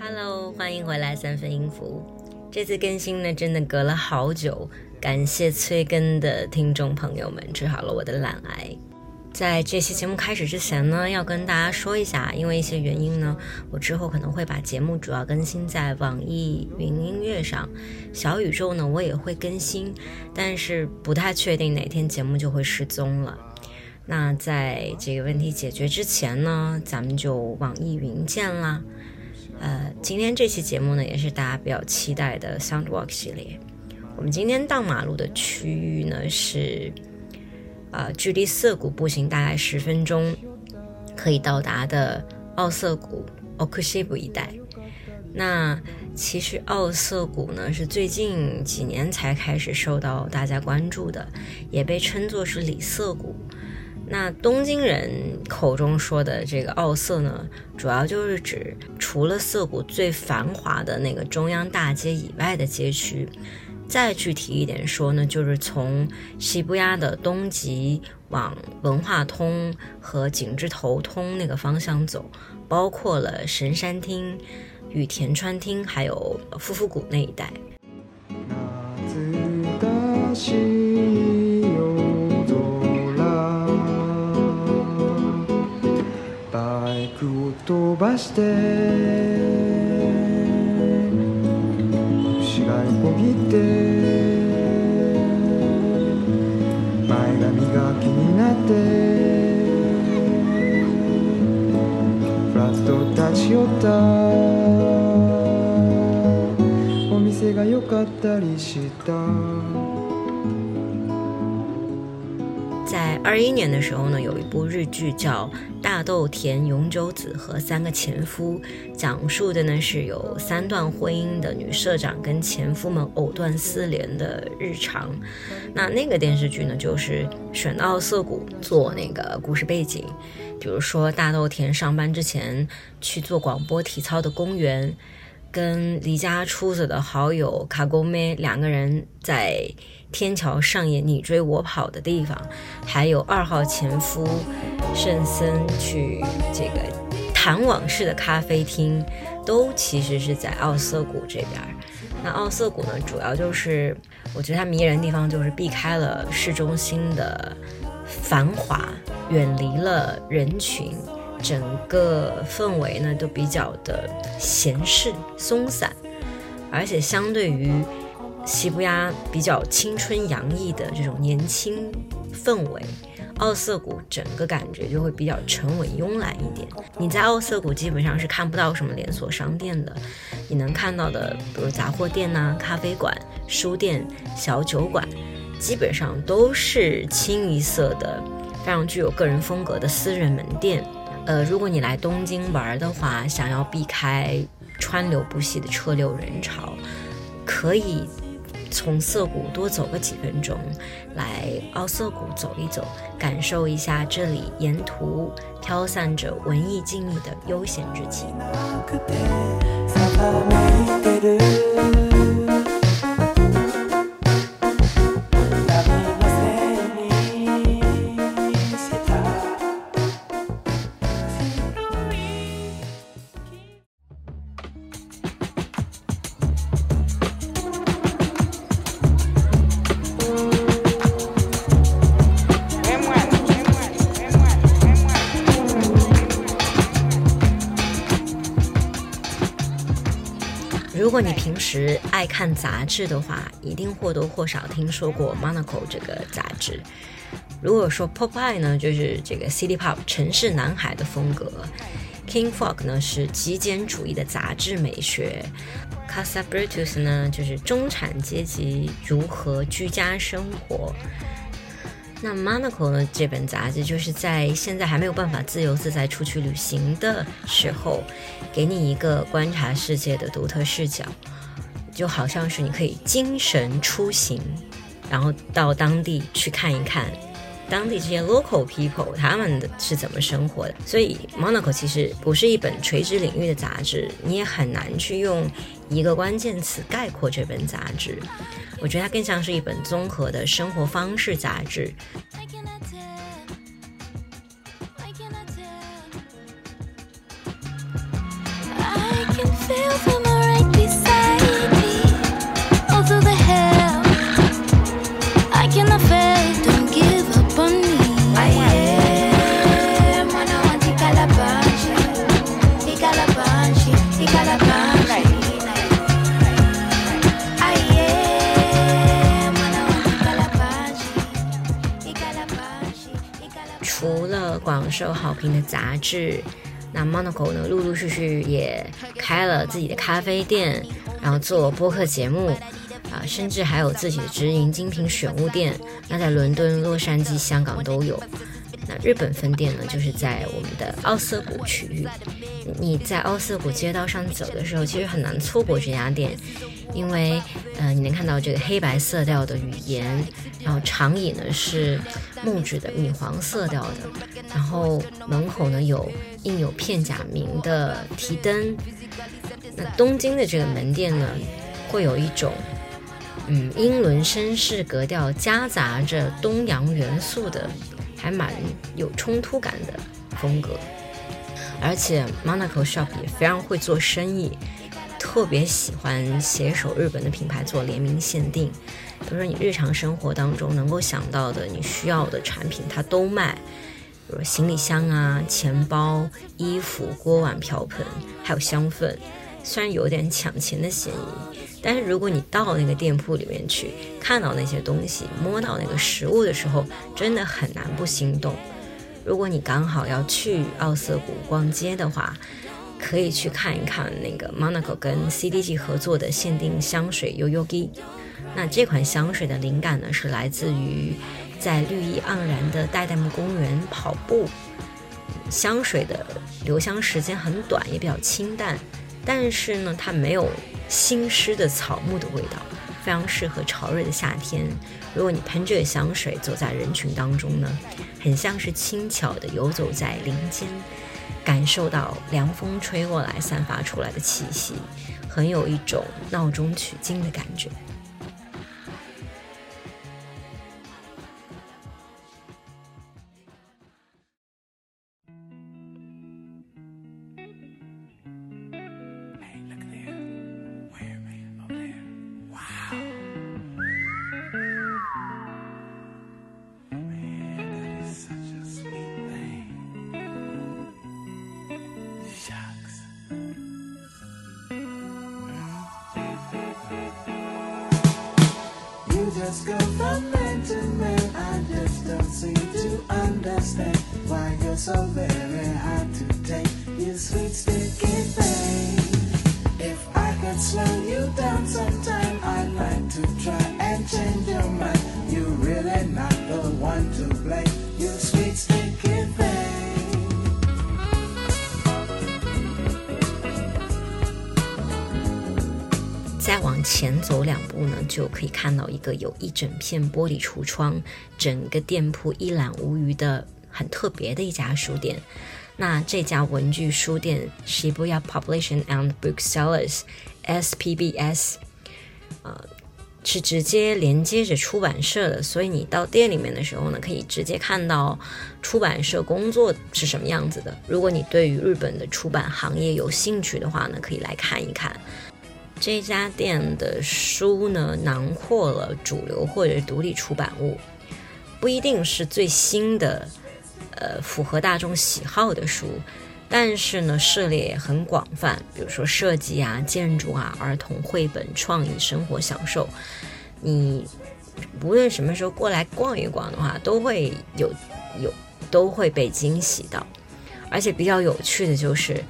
Hello，欢迎回来三分音符。这次更新呢，真的隔了好久，感谢催更的听众朋友们治好了我的懒癌。在这期节目开始之前呢，要跟大家说一下，因为一些原因呢，我之后可能会把节目主要更新在网易云音乐上，小宇宙呢我也会更新，但是不太确定哪天节目就会失踪了。那在这个问题解决之前呢，咱们就网易云见啦。呃，今天这期节目呢，也是大家比较期待的 Soundwalk 系列。我们今天荡马路的区域呢是，呃，距离涩谷步行大概十分钟可以到达的奥涩谷 Okushibu 一带。那其实奥涩谷呢是最近几年才开始受到大家关注的，也被称作是里涩谷。那东京人口中说的这个奥色呢，主要就是指除了涩谷最繁华的那个中央大街以外的街区。再具体一点说呢，就是从西布亚的东极往文化通和景之头通那个方向走，包括了神山町、羽田川町，还有夫妇谷那一带。飛ばして こぎって前髪が気になってフラット立ち寄った。お店が良かったりした。二一年的时候呢，有一部日剧叫《大豆田永久子和三个前夫》，讲述的呢是有三段婚姻的女社长跟前夫们藕断丝连的日常。那那个电视剧呢，就是选到涩谷做那个故事背景，比如说大豆田上班之前去做广播体操的公园，跟离家出走的好友卡沟妹两个人在。天桥上演你追我跑的地方，还有二号前夫圣森去这个谈往事的咖啡厅，都其实是在奥瑟谷这边。那奥瑟谷呢，主要就是我觉得它迷人的地方就是避开了市中心的繁华，远离了人群，整个氛围呢都比较的闲适松散，而且相对于。西布亚比较青春洋溢的这种年轻氛围，奥瑟谷整个感觉就会比较沉稳慵懒一点。你在奥瑟谷基本上是看不到什么连锁商店的，你能看到的，比如杂货店呐、咖啡馆、书店、小酒馆，基本上都是清一色的、非常具有个人风格的私人门店。呃，如果你来东京玩的话，想要避开川流不息的车流人潮，可以。从涩谷多走个几分钟，来奥涩谷走一走，感受一下这里沿途飘散着文艺静谧的悠闲之气。时爱看杂志的话，一定或多或少听说过 Monaco 这个杂志。如果说 Pop Eye 呢，就是这个 City Pop 城市男孩的风格；King Fog 呢是极简主义的杂志美学；Casa Brutus 呢就是中产阶级如何居家生活。那 Monaco 呢？这本杂志就是在现在还没有办法自由自在出去旅行的时候，给你一个观察世界的独特视角，就好像是你可以精神出行，然后到当地去看一看当地这些 local people 他们的是怎么生活的。所以 Monaco 其实不是一本垂直领域的杂志，你也很难去用一个关键词概括这本杂志。我觉得它更像是一本综合的生活方式杂志。Feel for my 除了广受好评的杂志，那 Monaco 呢，陆陆续续也开了自己的咖啡店，然后做播客节目，啊，甚至还有自己的直营精品选物店。那在伦敦、洛杉矶、香港都有。日本分店呢，就是在我们的奥瑟谷区域。你在奥瑟谷街道上走的时候，其实很难错过这家店，因为，呃，你能看到这个黑白色调的语言，然后长椅呢是木质的米黄色调的，然后门口呢有印有片假名的提灯。那东京的这个门店呢，会有一种，嗯，英伦绅士格调夹杂着东洋元素的。还蛮有冲突感的风格，而且 Monaco Shop 也非常会做生意，特别喜欢携手日本的品牌做联名限定。比如说你日常生活当中能够想到的你需要的产品，它都卖，比如行李箱啊、钱包、衣服、锅碗瓢盆，还有香氛。虽然有点抢钱的嫌疑，但是如果你到那个店铺里面去，看到那些东西，摸到那个实物的时候，真的很难不心动。如果你刚好要去奥瑟谷逛街的话，可以去看一看那个 Monaco 跟 CDG 合作的限定香水 Yoyogi。那这款香水的灵感呢，是来自于在绿意盎然的代代木公园跑步。香水的留香时间很短，也比较清淡。但是呢，它没有新湿的草木的味道，非常适合潮热的夏天。如果你喷这个香水走在人群当中呢，很像是轻巧的游走在林间，感受到凉风吹过来散发出来的气息，很有一种闹中取静的感觉。So very hard to take. In sweet speak in. Bay if i could slow you down sometime i'd like to try and change your mind. You really not the one to blame. You sweet speak in. bay 再往前走两步呢，就可以看到一个有一整片玻璃橱窗，整个店铺一览无余的。很特别的一家书店。那这家文具书店 Shibuya Publishing and Booksellers（SPBS） 呃是直接连接着出版社的，所以你到店里面的时候呢，可以直接看到出版社工作是什么样子的。如果你对于日本的出版行业有兴趣的话呢，可以来看一看。这家店的书呢，囊括了主流或者独立出版物，不一定是最新的，呃，符合大众喜好的书，但是呢，涉猎也很广泛，比如说设计啊、建筑啊、儿童绘本、创意、生活享受，你无论什么时候过来逛一逛的话，都会有有都会被惊喜到。而且比较有趣的就是，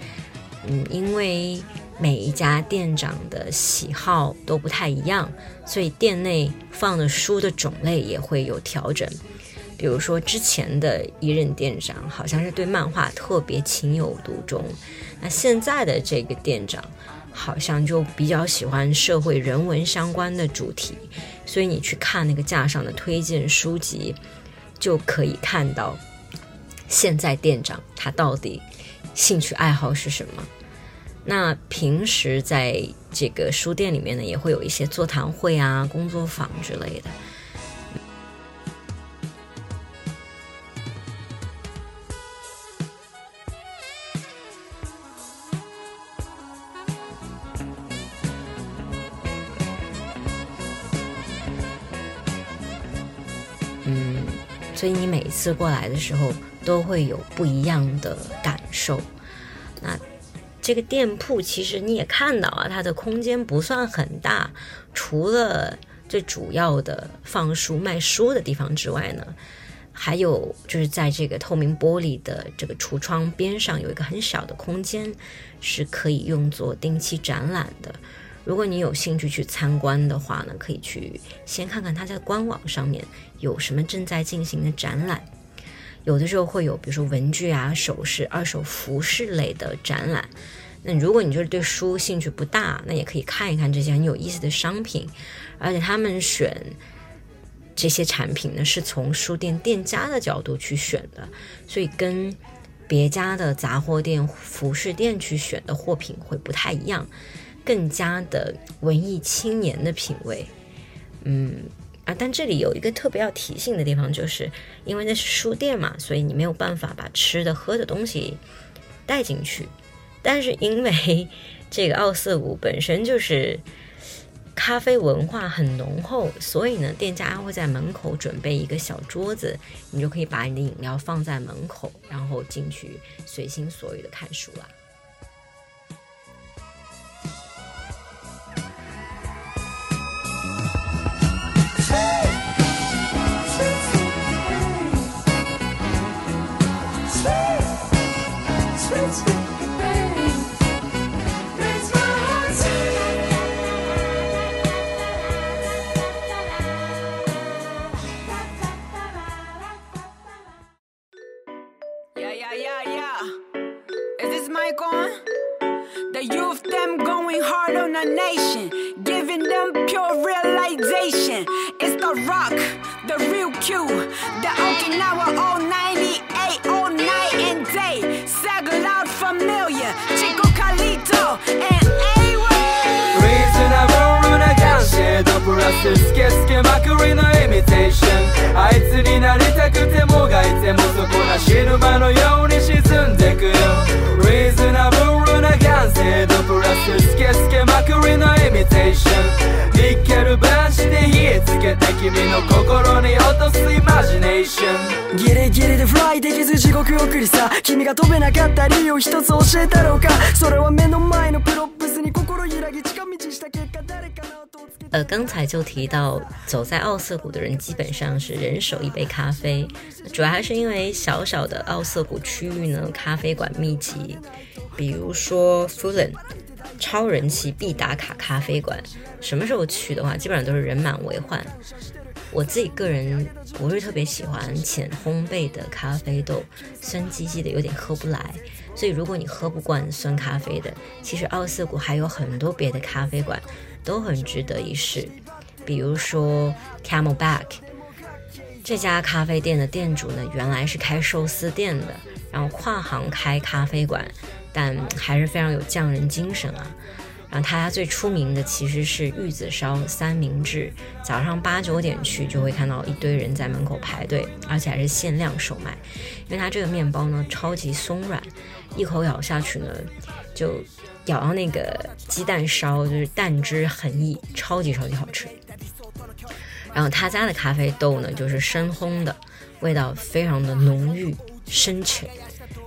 嗯，因为每一家店长的喜好都不太一样，所以店内放的书的种类也会有调整。比如说，之前的一任店长好像是对漫画特别情有独钟，那现在的这个店长好像就比较喜欢社会人文相关的主题，所以你去看那个架上的推荐书籍，就可以看到现在店长他到底兴趣爱好是什么。那平时在这个书店里面呢，也会有一些座谈会啊、工作坊之类的。次过来的时候都会有不一样的感受。那这个店铺其实你也看到啊，它的空间不算很大，除了最主要的放书卖书的地方之外呢，还有就是在这个透明玻璃的这个橱窗边上有一个很小的空间，是可以用作定期展览的。如果你有兴趣去参观的话呢，可以去先看看它在官网上面有什么正在进行的展览。有的时候会有，比如说文具啊、首饰、二手服饰类的展览。那如果你就是对书兴趣不大，那也可以看一看这些很有意思的商品。而且他们选这些产品呢，是从书店店家的角度去选的，所以跟别家的杂货店、服饰店去选的货品会不太一样。更加的文艺青年的品味，嗯啊，但这里有一个特别要提醒的地方，就是因为那是书店嘛，所以你没有办法把吃的喝的东西带进去。但是因为这个奥瑟谷本身就是咖啡文化很浓厚，所以呢，店家会在门口准备一个小桌子，你就可以把你的饮料放在门口，然后进去随心所欲的看书了。になりたくてもがいてもそこなシルバのように沈んでくよリーズナブルな完成度プラススケスケまくりのイミテーションニッケルバンして火つけて君の心に落とすイマジネーション。ギリギリでフライできず地獄送りさ。君が飛べなかった理由一つ教えたろうか。それは目の前のプロップスに心揺らぎ近道した結果。呃，刚才就提到，走在奥色谷的人基本上是人手一杯咖啡，主要还是因为小小的奥色谷区域呢，咖啡馆密集。比如说 Fullen，超人气必打卡咖啡馆，什么时候去的话，基本上都是人满为患。我自己个人不是特别喜欢浅烘焙的咖啡豆，酸唧唧的，有点喝不来。所以如果你喝不惯酸咖啡的，其实奥斯谷还有很多别的咖啡馆。都很值得一试，比如说 Camelback 这家咖啡店的店主呢，原来是开寿司店的，然后跨行开咖啡馆，但还是非常有匠人精神啊。然后他家最出名的其实是玉子烧三明治，早上八九点去就会看到一堆人在门口排队，而且还是限量售卖，因为它这个面包呢超级松软，一口咬下去呢就。咬到那个鸡蛋烧，就是蛋汁很溢，超级超级好吃。然后他家的咖啡豆呢，就是深烘的，味道非常的浓郁深沉。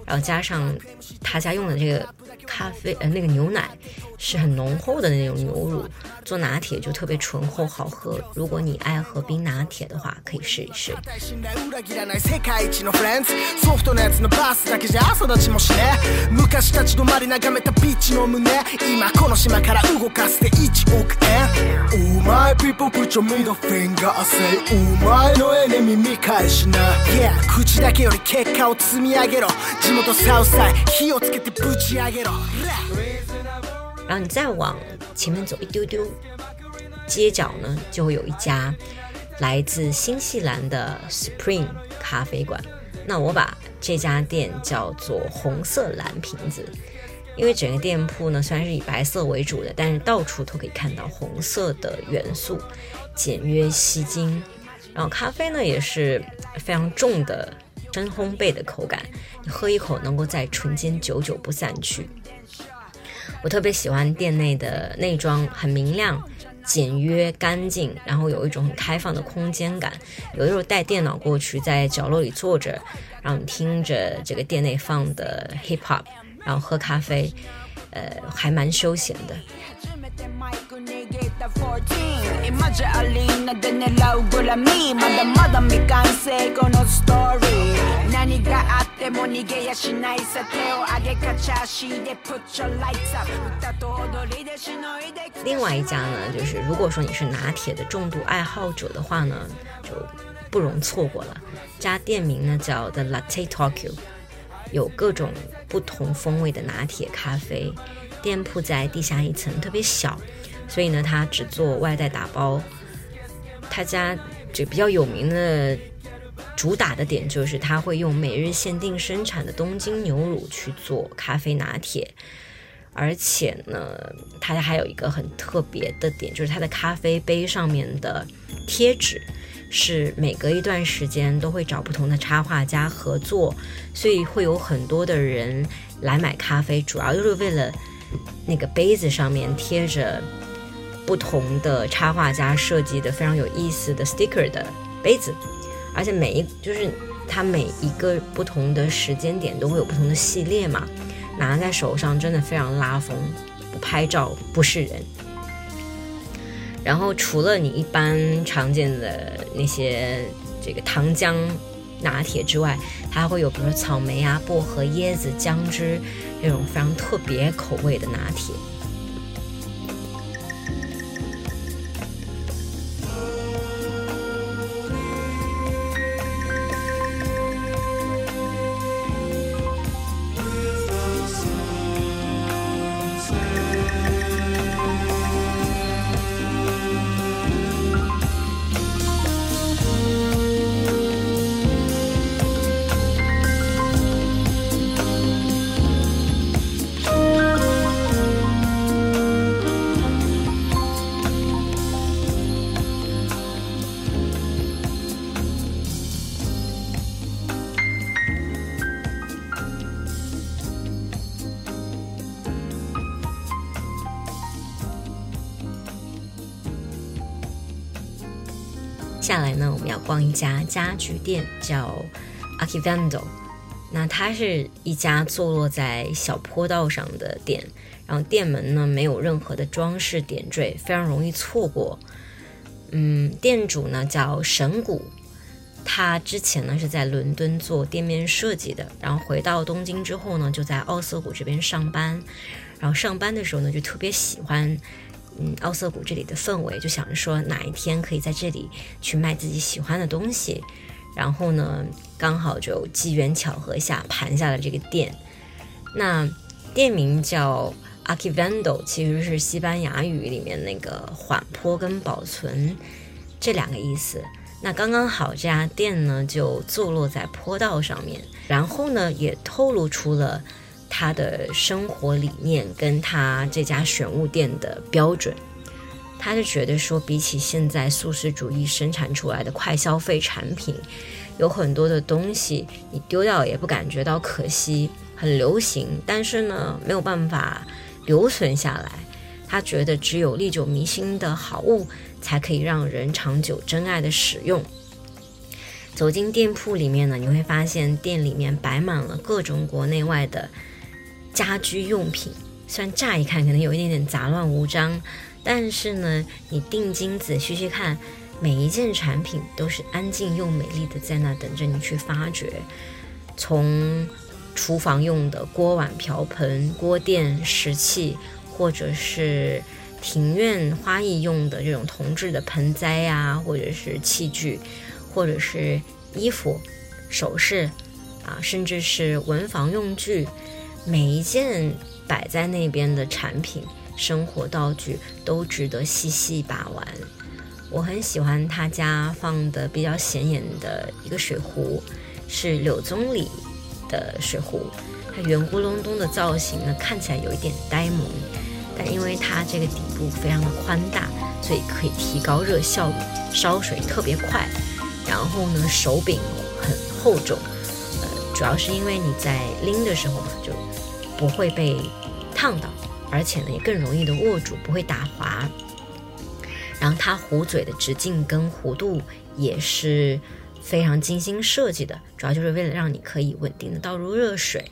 然后加上他家用的这个咖啡呃那个牛奶是很浓厚的那种牛乳，做拿铁就特别醇厚好喝。如果你爱喝冰拿铁的话，可以试一试。口だけより結果を積み上げろ地元サウスサイ火をつけてぶち上げろ然后你再往前面走一丢丢，街角呢就会有一家来自新西兰的 Spring 咖啡馆。那我把这家店叫做红色蓝瓶子，因为整个店铺呢虽然是以白色为主的，但是到处都可以看到红色的元素，简约吸睛。然后咖啡呢也是非常重的真烘焙的口感，你喝一口能够在唇间久久不散去。我特别喜欢店内的内装，很明亮、简约、干净，然后有一种很开放的空间感。有的时候带电脑过去，在角落里坐着，然后听着这个店内放的 hip hop，然后喝咖啡，呃，还蛮休闲的。另外一家呢就是如果说你是拿铁的重度爱好者的话呢就不容错过了。家店名呢叫 the latte tokyo 有各种不同风味的拿铁咖啡家店名呢叫 the latte tokyo 有各种不同风味的拿铁咖啡。店铺在地下一层，特别小，所以呢，他只做外带打包。他家就比较有名的主打的点就是，他会用每日限定生产的东京牛乳去做咖啡拿铁。而且呢，它还有一个很特别的点，就是他的咖啡杯上面的贴纸是每隔一段时间都会找不同的插画家合作，所以会有很多的人来买咖啡，主要就是为了那个杯子上面贴着不同的插画家设计的非常有意思的 sticker 的杯子，而且每一就是它每一个不同的时间点都会有不同的系列嘛。拿在手上真的非常拉风，不拍照不是人。然后除了你一般常见的那些这个糖浆拿铁之外，它还会有比如说草莓啊、薄荷、椰子、姜汁这种非常特别口味的拿铁。下来呢，我们要逛一家家具店，叫 Akivando。那它是一家坐落在小坡道上的店，然后店门呢没有任何的装饰点缀，非常容易错过。嗯，店主呢叫神谷，他之前呢是在伦敦做店面设计的，然后回到东京之后呢，就在奥瑟谷这边上班。然后上班的时候呢，就特别喜欢。嗯，奥瑟谷这里的氛围，就想着说哪一天可以在这里去卖自己喜欢的东西，然后呢，刚好就机缘巧合下盘下了这个店。那店名叫 Archivando，其实是西班牙语里面那个缓坡跟保存这两个意思。那刚刚好这家店呢就坐落在坡道上面，然后呢也透露出了。他的生活理念跟他这家选物店的标准，他就觉得说，比起现在素食主义生产出来的快消费产品，有很多的东西你丢掉也不感觉到可惜，很流行，但是呢没有办法留存下来。他觉得只有历久弥新的好物才可以让人长久珍爱的使用。走进店铺里面呢，你会发现店里面摆满了各种国内外的家居用品。虽然乍一看可能有一点点杂乱无章，但是呢，你定睛仔细去看，每一件产品都是安静又美丽的，在那等着你去发掘。从厨房用的锅碗瓢盆、锅垫、食器，或者是庭院花艺用的这种铜制的盆栽呀，或者是器具，或者是衣服、首饰啊，甚至是文房用具，每一件。摆在那边的产品、生活道具都值得细细把玩。我很喜欢他家放的比较显眼的一个水壶，是柳宗理的水壶。它圆咕隆咚的造型呢，看起来有一点呆萌，但因为它这个底部非常的宽大，所以可以提高热效率，烧水特别快。然后呢，手柄很厚重，呃，主要是因为你在拎的时候嘛，就。不会被烫到，而且呢也更容易的握住，不会打滑。然后它壶嘴的直径跟弧度也是非常精心设计的，主要就是为了让你可以稳定的倒入热水。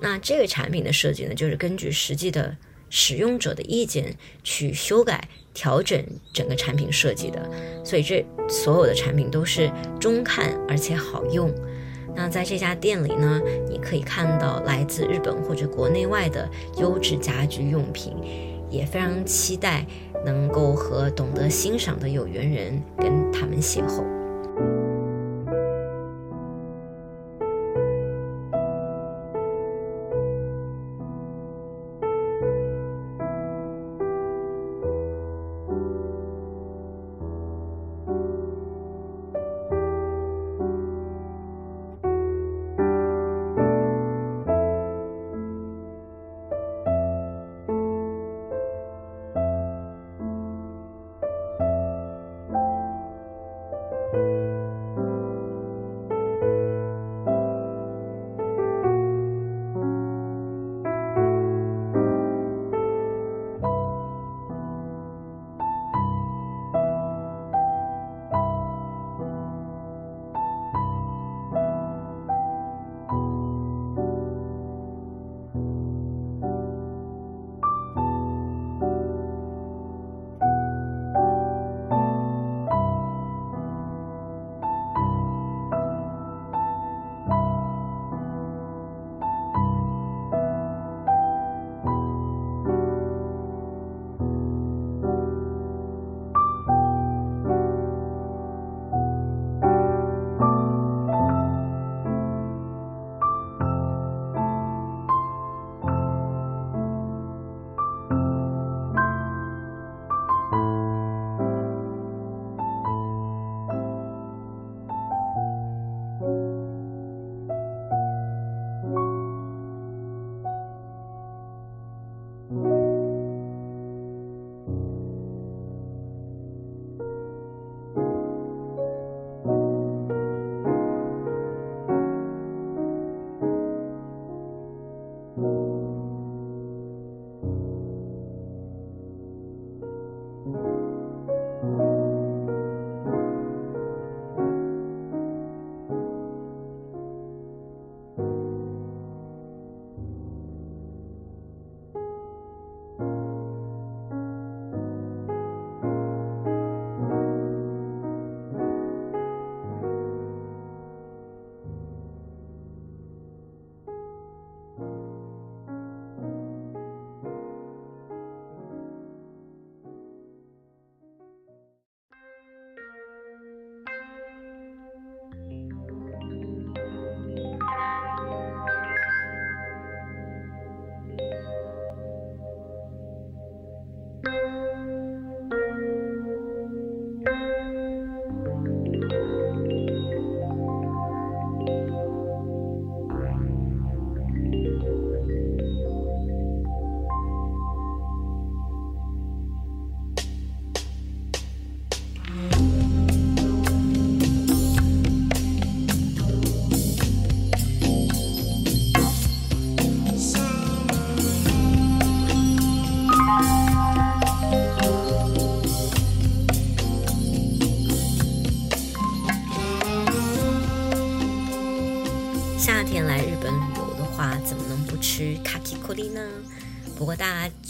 那这个产品的设计呢，就是根据实际的使用者的意见去修改调整整个产品设计的，所以这所有的产品都是中看而且好用。那在这家店里呢，你可以看到来自日本或者国内外的优质家居用品，也非常期待能够和懂得欣赏的有缘人跟他们邂逅。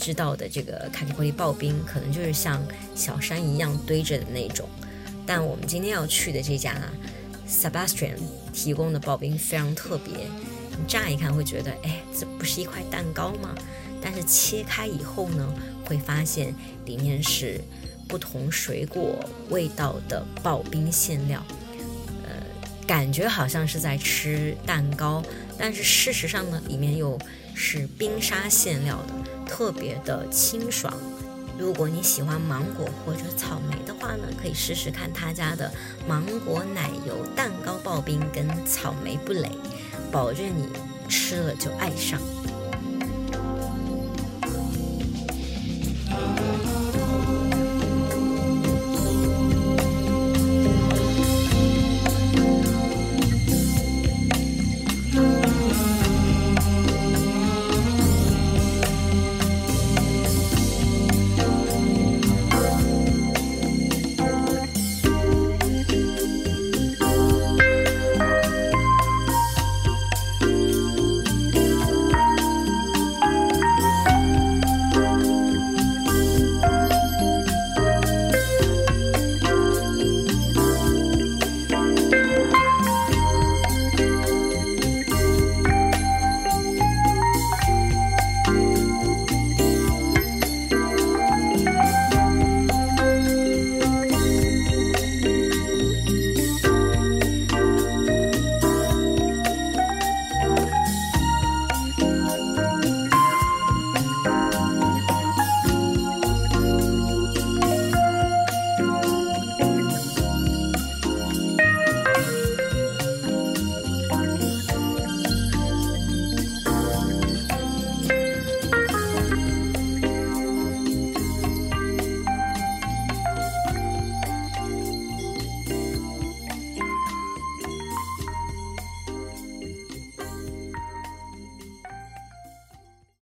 知道的这个卡里克力刨冰，可能就是像小山一样堆着的那种。但我们今天要去的这家 Sebastian 提供的刨冰非常特别，你乍一看会觉得，哎，这不是一块蛋糕吗？但是切开以后呢，会发现里面是不同水果味道的刨冰馅料，呃，感觉好像是在吃蛋糕，但是事实上呢，里面又是冰沙馅料的，特别的清爽。如果你喜欢芒果或者草莓的话呢，可以试试看他家的芒果奶油蛋糕刨冰跟草莓布蕾，保证你吃了就爱上。